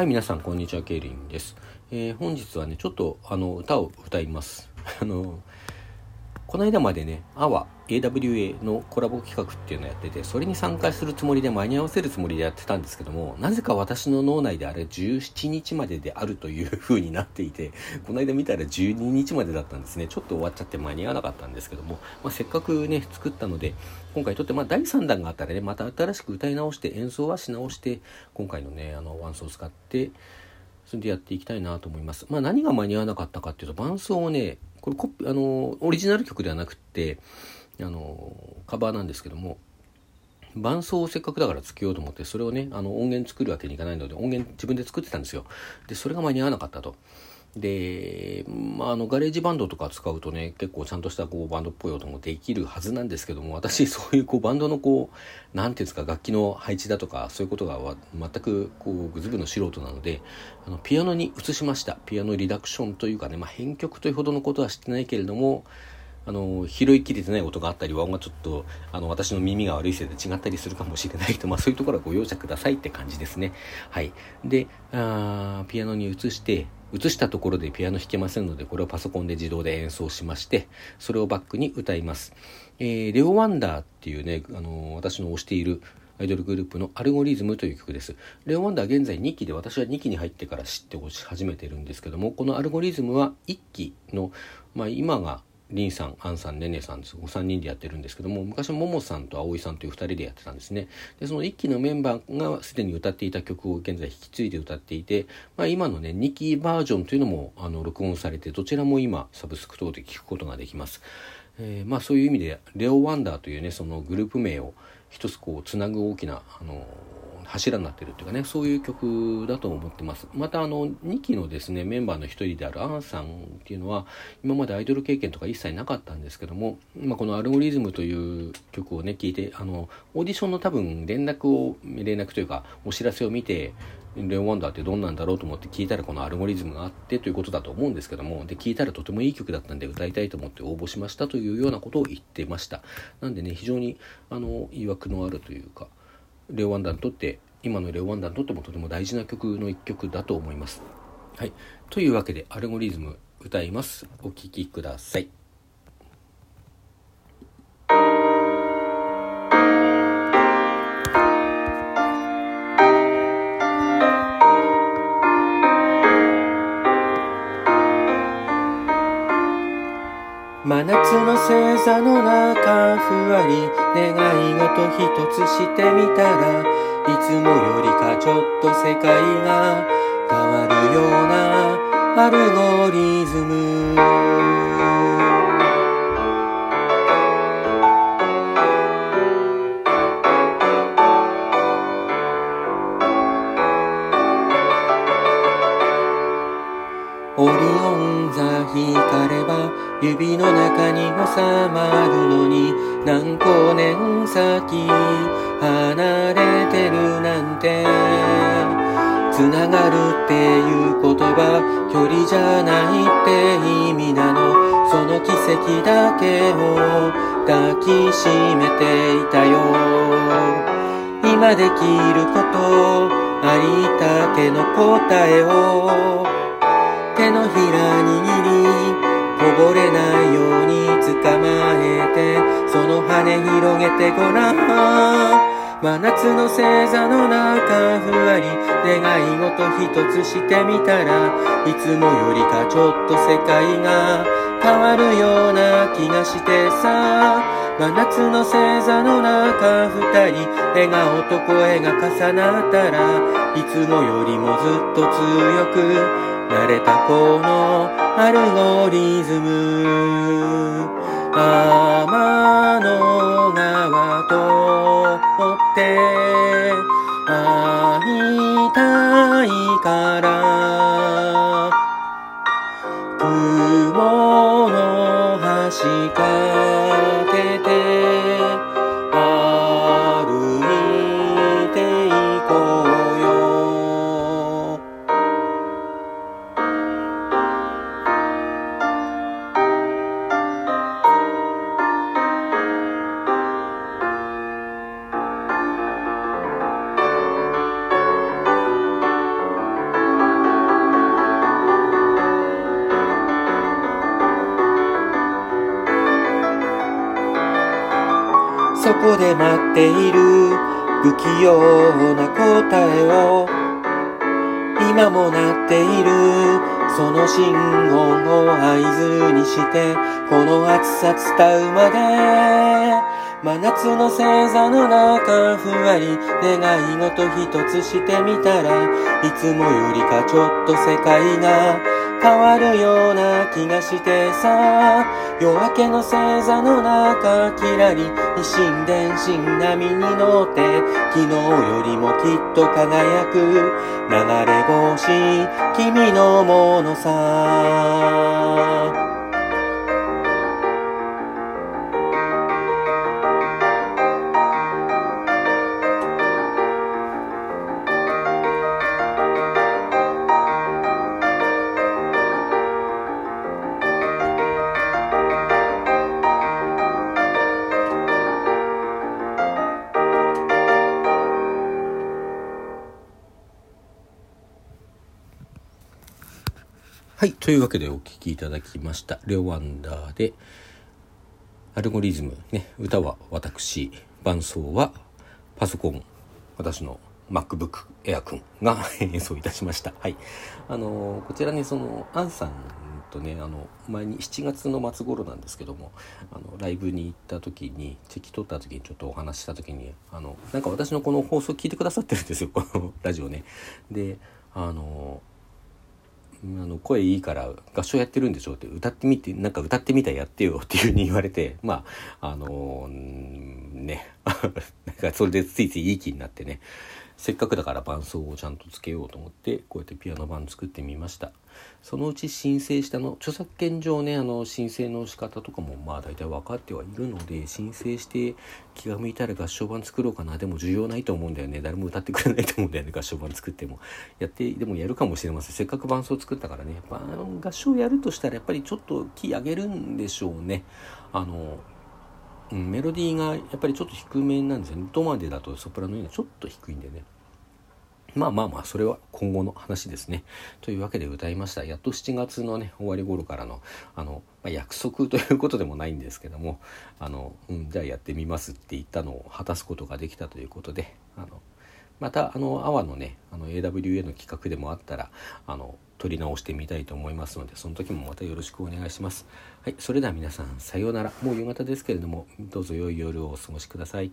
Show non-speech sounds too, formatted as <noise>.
はい、皆さん、こんにちは、ケイリンです。えー、本日はね、ちょっと、あの、歌を歌います。<laughs> あの、この間までね、AWA、AWA のコラボ企画っていうのをやってて、それに参加するつもりで間に合わせるつもりでやってたんですけども、なぜか私の脳内であれ17日までであるという風になっていて、この間見たら12日までだったんですね。ちょっと終わっちゃって間に合わなかったんですけども、まあ、せっかくね、作ったので、今回とって、まあ、第3弾があったらね、また新しく歌い直して演奏はし直して、今回のね、あの、ワンスを使って、それでやっていきたいなと思います。まあ、何が間に合わなかったかっていうと、伴奏をね、これコピあの、オリジナル曲ではなくって、あの、カバーなんですけども、伴奏をせっかくだからつけようと思って、それをね、あの、音源作るわけにいかないので、音源自分で作ってたんですよ。で、それが間に合わなかったと。で、まあ、あの GarageBand とか使うとね結構ちゃんとしたこうバンドっぽい音もできるはずなんですけども私 <laughs> そういうこうバンドのこう何ていうんですか楽器の配置だとかそういうことが全くこうグズブの素人なのであのピアノに移しましたピアノリダクションというかね、まあ、編曲というほどのことはしてないけれどもあの拾いきれてない音があったり和音がちょっとあの私の耳が悪いせいで違ったりするかもしれないと、まあ、そういうところはご容赦くださいって感じですね。はい、であピアノに移して映したところでピアノ弾けませんので、これをパソコンで自動で演奏しまして、それをバックに歌います。えー、レオ・ワンダーっていうね、あのー、私の推しているアイドルグループのアルゴリズムという曲です。レオ・ワンダー現在2期で私は2期に入ってから知って始めてるんですけども、このアルゴリズムは1期の、まあ今がリンさん、アンさん、ネネさんです。お三人でやってるんですけども、昔はももさんと葵さんという二人でやってたんですね。で、その一期のメンバーがすでに歌っていた曲を現在引き継いで歌っていて、まあ今のね、2期バージョンというのも、あの、録音されて、どちらも今、サブスク等で聴くことができます。えー、まあそういう意味で、レオ・ワンダーというね、そのグループ名を一つこう、つなぐ大きな、あの柱になってるっていうかねそういう曲だと思ってます。またあの2期のですねメンバーの一人であるアンさんっていうのは今までアイドル経験とか一切なかったんですけども、まあ、この「アルゴリズム」という曲をね聞いてあのオーディションの多分連絡を連絡というかお知らせを見てレオワンダーってどんなんだろうと思って聞いたらこのアルゴリズムがあってということだと思うんですけどもで聞いたらとてもいい曲だったんで歌いたいと思って応募しましたというようなことを言ってました。なんでね非常にあのいわくのあるというかレオワンダーにとって今のレオワンダにとってもとても大事な曲の一曲だと思います。はい。というわけで、アルゴリズム歌います。お聴きください。真夏の星座の中ふわり願い事一つしてみたらいつもよりかちょっと世界が変わるようなアルゴリズム。オリオン座光れば指の中に収まるのに何光年先離れてるなんて。つながるっていう言葉距離じゃないって意味なの。その奇跡だけを抱きしめていたよ。今できることありたけの答えを。手のひら握りこぼれないように捕まえてその羽広げてごらん真夏の星座の中ふわり願い事一つしてみたらいつもよりかちょっと世界が変わるような気がしてさ。真夏の星座の中二人笑顔と声が重なったらいつもよりもずっと強く慣れたこのアルゴリズム。天の川とって会いたいからこで待っている。不器用な答えを。今も鳴っている。その信号を合図にして。この暑さ伝うまで。真夏の星座の中ふわり。願い事一つしてみたら。いつもよりかちょっと世界が変わるような気がしてさ。夜明けの星座の中キラリ一心電心波に乗って昨日よりもきっと輝く流れ星君のものさ。はい。というわけでお聴きいただきました。レオワンダーで、アルゴリズム、ね、歌は私、伴奏はパソコン、私の MacBook Air 君が <laughs> 演奏いたしました。はい。あの、こちらね、その、アンさんとね、あの、前に7月の末頃なんですけども、あの、ライブに行った時に、チェキ取った時にちょっとお話しした時に、あの、なんか私のこの放送聞いてくださってるんですよ、このラジオね。で、あの、あの声いいから合唱やってるんでしょって歌ってみてなんか歌ってみたらやってよっていうふうに言われてまああのー、ね <laughs> なんかそれでついついいい気になってね。せっかくだから伴奏をちゃんとつけようと思ってこうやってピアノ版作ってみました。そのうち申請したの著作権上ねあの申請の仕方とかもまあ大体分かってはいるので申請して気が向いたら合唱版作ろうかな。でも重要ないと思うんだよね。誰も歌ってくれないと思うんだよね合唱版作っても。やってでもやるかもしれません。せっかく伴奏作ったからね。やっぱ合唱やるとしたらやっぱりちょっとキー上げるんでしょうね。あのうん、メロディーがやっぱりちょっと低めなんですよね。ドまでだとソプラノよりちょっと低いんでね。まあまあまあ、それは今後の話ですね。というわけで歌いました。やっと7月のね、終わり頃からの、あの、まあ、約束ということでもないんですけども、あの、うん、じゃあやってみますって言ったのを果たすことができたということで、あの、また、あの、阿波のね、あの、AWA の企画でもあったら、あの、撮り直してみたいと思いますので、その時もまたよろしくお願いします。はい、それでは皆さん、さようなら。もう夕方ですけれども、どうぞ良い夜をお過ごしください。